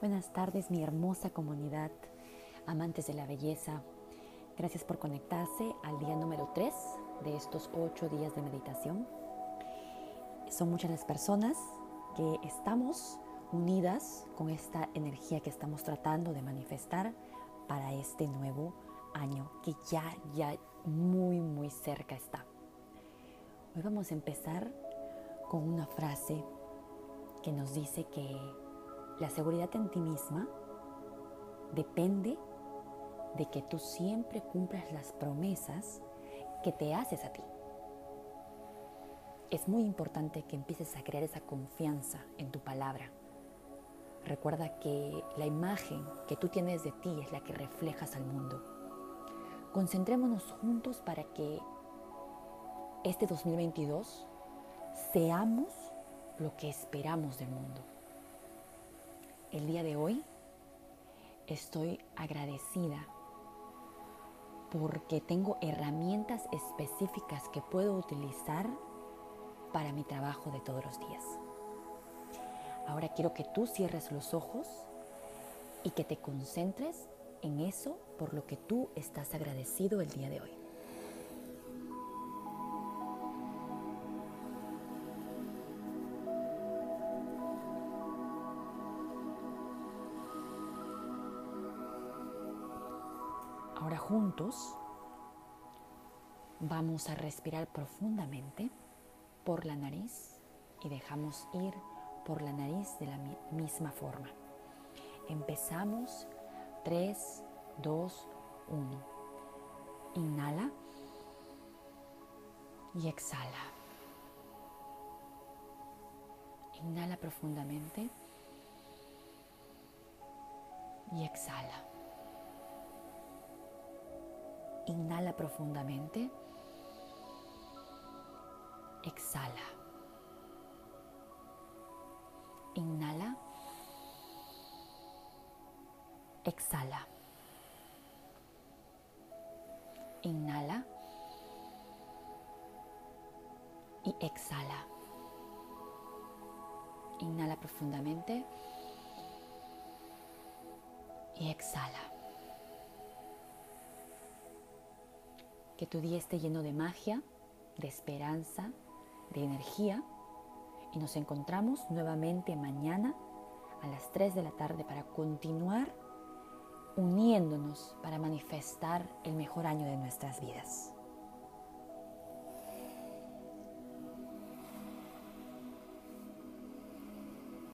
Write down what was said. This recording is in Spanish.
buenas tardes mi hermosa comunidad, amantes de la belleza. Gracias por conectarse al día número 3 de estos 8 días de meditación. Son muchas las personas que estamos unidas con esta energía que estamos tratando de manifestar para este nuevo año que ya, ya muy, muy cerca está. Hoy vamos a empezar con una frase que nos dice que la seguridad en ti misma depende de que tú siempre cumplas las promesas que te haces a ti. Es muy importante que empieces a crear esa confianza en tu palabra. Recuerda que la imagen que tú tienes de ti es la que reflejas al mundo. Concentrémonos juntos para que este 2022 seamos lo que esperamos del mundo el día de hoy estoy agradecida porque tengo herramientas específicas que puedo utilizar para mi trabajo de todos los días. Ahora quiero que tú cierres los ojos y que te concentres en eso por lo que tú estás agradecido el día de hoy. Ahora juntos vamos a respirar profundamente por la nariz y dejamos ir por la nariz de la misma forma. Empezamos 3, 2, 1. Inhala y exhala. Inhala profundamente y exhala. Inhala profundamente. Exhala. Inhala. Exhala. Inhala. Y exhala. Inhala profundamente. Y exhala. Que tu día esté lleno de magia, de esperanza, de energía. Y nos encontramos nuevamente mañana a las 3 de la tarde para continuar uniéndonos para manifestar el mejor año de nuestras vidas.